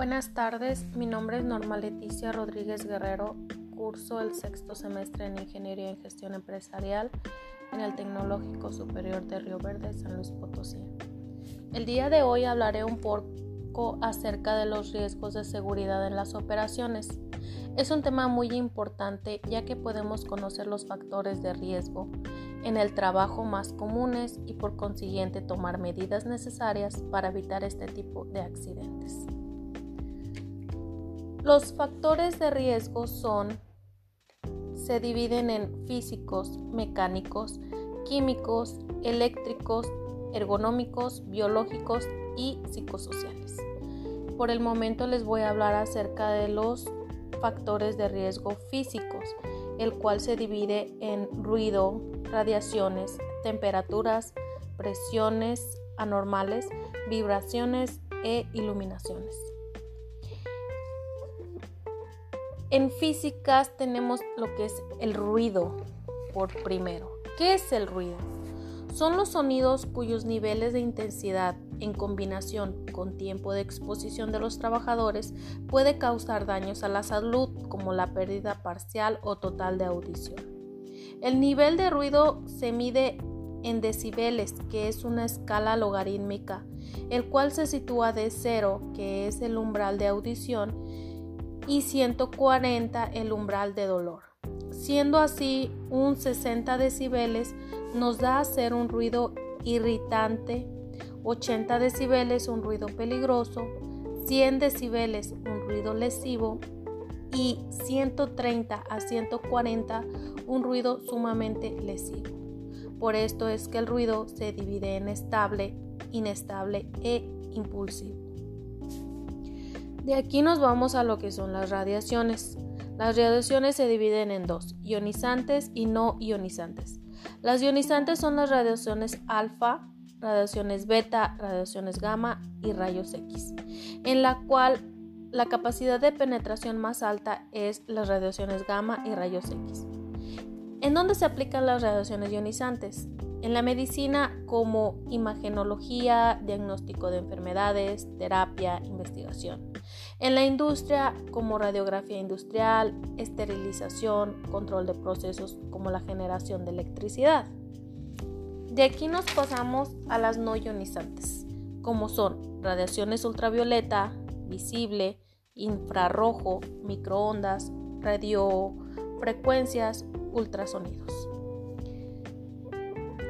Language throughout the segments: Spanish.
Buenas tardes, mi nombre es Norma Leticia Rodríguez Guerrero, curso el sexto semestre en Ingeniería en Gestión Empresarial en el Tecnológico Superior de Río Verde, San Luis Potosí. El día de hoy hablaré un poco acerca de los riesgos de seguridad en las operaciones. Es un tema muy importante ya que podemos conocer los factores de riesgo en el trabajo más comunes y por consiguiente tomar medidas necesarias para evitar este tipo de accidentes. Los factores de riesgo son, se dividen en físicos, mecánicos, químicos, eléctricos, ergonómicos, biológicos y psicosociales. Por el momento les voy a hablar acerca de los factores de riesgo físicos, el cual se divide en ruido, radiaciones, temperaturas, presiones anormales, vibraciones e iluminaciones. En físicas tenemos lo que es el ruido por primero. ¿Qué es el ruido? Son los sonidos cuyos niveles de intensidad en combinación con tiempo de exposición de los trabajadores puede causar daños a la salud como la pérdida parcial o total de audición. El nivel de ruido se mide en decibeles, que es una escala logarítmica, el cual se sitúa de cero, que es el umbral de audición, y 140 el umbral de dolor. Siendo así, un 60 decibeles nos da a hacer un ruido irritante, 80 decibeles un ruido peligroso, 100 decibeles un ruido lesivo y 130 a 140 un ruido sumamente lesivo. Por esto es que el ruido se divide en estable, inestable e impulsivo. De aquí nos vamos a lo que son las radiaciones. Las radiaciones se dividen en dos, ionizantes y no ionizantes. Las ionizantes son las radiaciones alfa, radiaciones beta, radiaciones gamma y rayos X, en la cual la capacidad de penetración más alta es las radiaciones gamma y rayos X. ¿En dónde se aplican las radiaciones ionizantes? En la medicina como imagenología, diagnóstico de enfermedades, terapia, investigación. En la industria como radiografía industrial, esterilización, control de procesos como la generación de electricidad. De aquí nos pasamos a las no ionizantes, como son radiaciones ultravioleta, visible, infrarrojo, microondas, radiofrecuencias, ultrasonidos.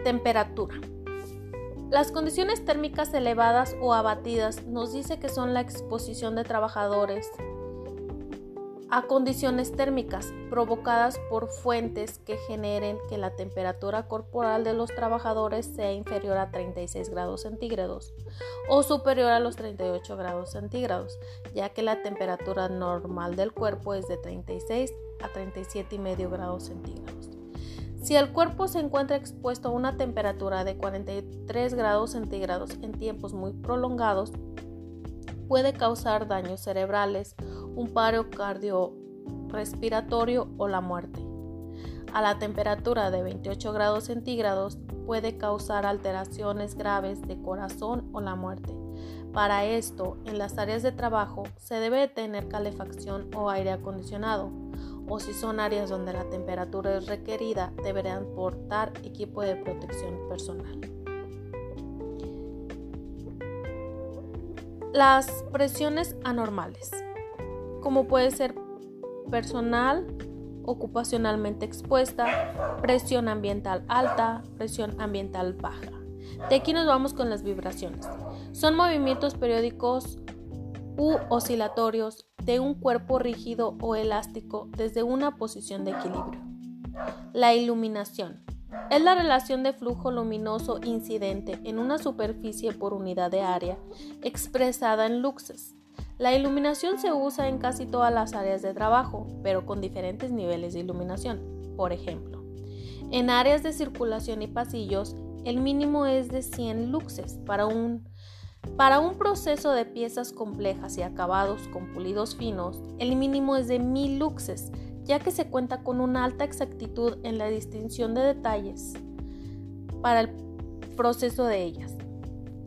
Temperatura. Las condiciones térmicas elevadas o abatidas nos dice que son la exposición de trabajadores a condiciones térmicas provocadas por fuentes que generen que la temperatura corporal de los trabajadores sea inferior a 36 grados centígrados o superior a los 38 grados centígrados, ya que la temperatura normal del cuerpo es de 36 a 37 y medio grados centígrados. Si el cuerpo se encuentra expuesto a una temperatura de 43 grados centígrados en tiempos muy prolongados, puede causar daños cerebrales, un paro cardiorrespiratorio o la muerte. A la temperatura de 28 grados centígrados puede causar alteraciones graves de corazón o la muerte. Para esto, en las áreas de trabajo se debe tener calefacción o aire acondicionado o si son áreas donde la temperatura es requerida, deberán portar equipo de protección personal. Las presiones anormales, como puede ser personal, ocupacionalmente expuesta, presión ambiental alta, presión ambiental baja. De aquí nos vamos con las vibraciones. Son movimientos periódicos u oscilatorios de un cuerpo rígido o elástico desde una posición de equilibrio. La iluminación es la relación de flujo luminoso incidente en una superficie por unidad de área expresada en luxes. La iluminación se usa en casi todas las áreas de trabajo, pero con diferentes niveles de iluminación. Por ejemplo, en áreas de circulación y pasillos, el mínimo es de 100 luxes para un para un proceso de piezas complejas y acabados con pulidos finos, el mínimo es de 1000 luxes, ya que se cuenta con una alta exactitud en la distinción de detalles para el proceso de ellas.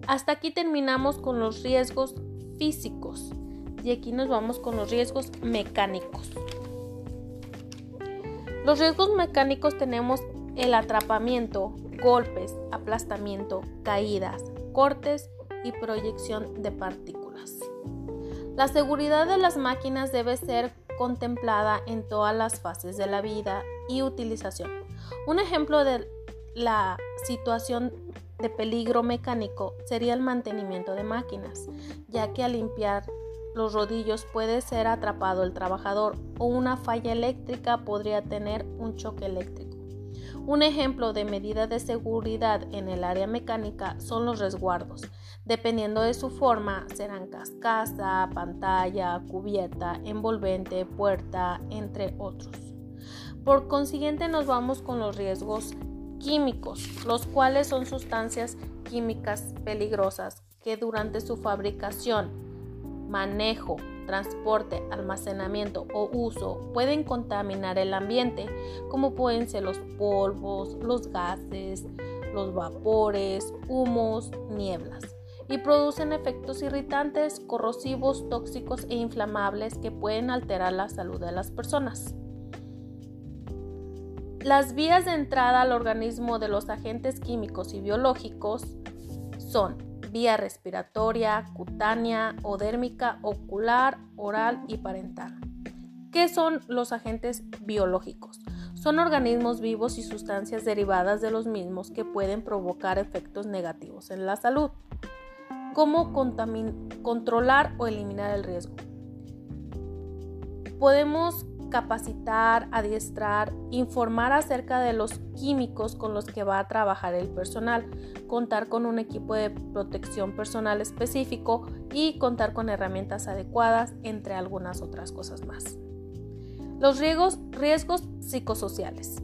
Hasta aquí terminamos con los riesgos físicos. Y aquí nos vamos con los riesgos mecánicos. Los riesgos mecánicos tenemos el atrapamiento, golpes, aplastamiento, caídas, cortes y proyección de partículas. La seguridad de las máquinas debe ser contemplada en todas las fases de la vida y utilización. Un ejemplo de la situación de peligro mecánico sería el mantenimiento de máquinas, ya que al limpiar los rodillos puede ser atrapado el trabajador o una falla eléctrica podría tener un choque eléctrico. Un ejemplo de medida de seguridad en el área mecánica son los resguardos. Dependiendo de su forma, serán cascasa, pantalla, cubierta, envolvente, puerta, entre otros. Por consiguiente, nos vamos con los riesgos químicos, los cuales son sustancias químicas peligrosas que durante su fabricación, manejo, transporte, almacenamiento o uso pueden contaminar el ambiente, como pueden ser los polvos, los gases, los vapores, humos, nieblas, y producen efectos irritantes, corrosivos, tóxicos e inflamables que pueden alterar la salud de las personas. Las vías de entrada al organismo de los agentes químicos y biológicos son vía respiratoria, cutánea, odérmica, ocular, oral y parental. ¿Qué son los agentes biológicos? Son organismos vivos y sustancias derivadas de los mismos que pueden provocar efectos negativos en la salud. ¿Cómo controlar o eliminar el riesgo? Podemos capacitar, adiestrar, informar acerca de los químicos con los que va a trabajar el personal, contar con un equipo de protección personal específico y contar con herramientas adecuadas, entre algunas otras cosas más. Los riesgos, riesgos psicosociales.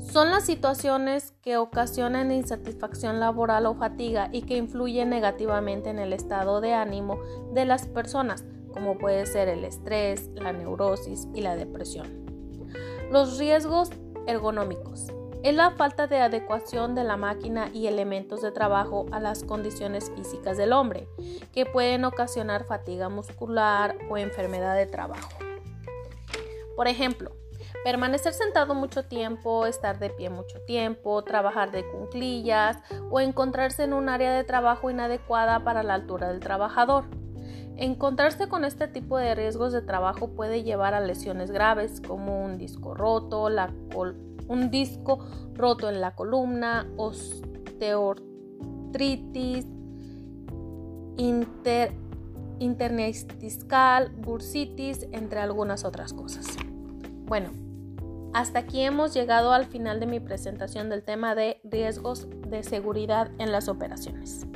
Son las situaciones que ocasionan insatisfacción laboral o fatiga y que influyen negativamente en el estado de ánimo de las personas, como puede ser el estrés, la neurosis y la depresión. Los riesgos ergonómicos. Es la falta de adecuación de la máquina y elementos de trabajo a las condiciones físicas del hombre, que pueden ocasionar fatiga muscular o enfermedad de trabajo. Por ejemplo, permanecer sentado mucho tiempo, estar de pie mucho tiempo, trabajar de cunclillas o encontrarse en un área de trabajo inadecuada para la altura del trabajador. Encontrarse con este tipo de riesgos de trabajo puede llevar a lesiones graves como un disco roto, un disco roto en la columna, osteoartritis, inter, bursitis, entre algunas otras cosas. Bueno, hasta aquí hemos llegado al final de mi presentación del tema de riesgos de seguridad en las operaciones.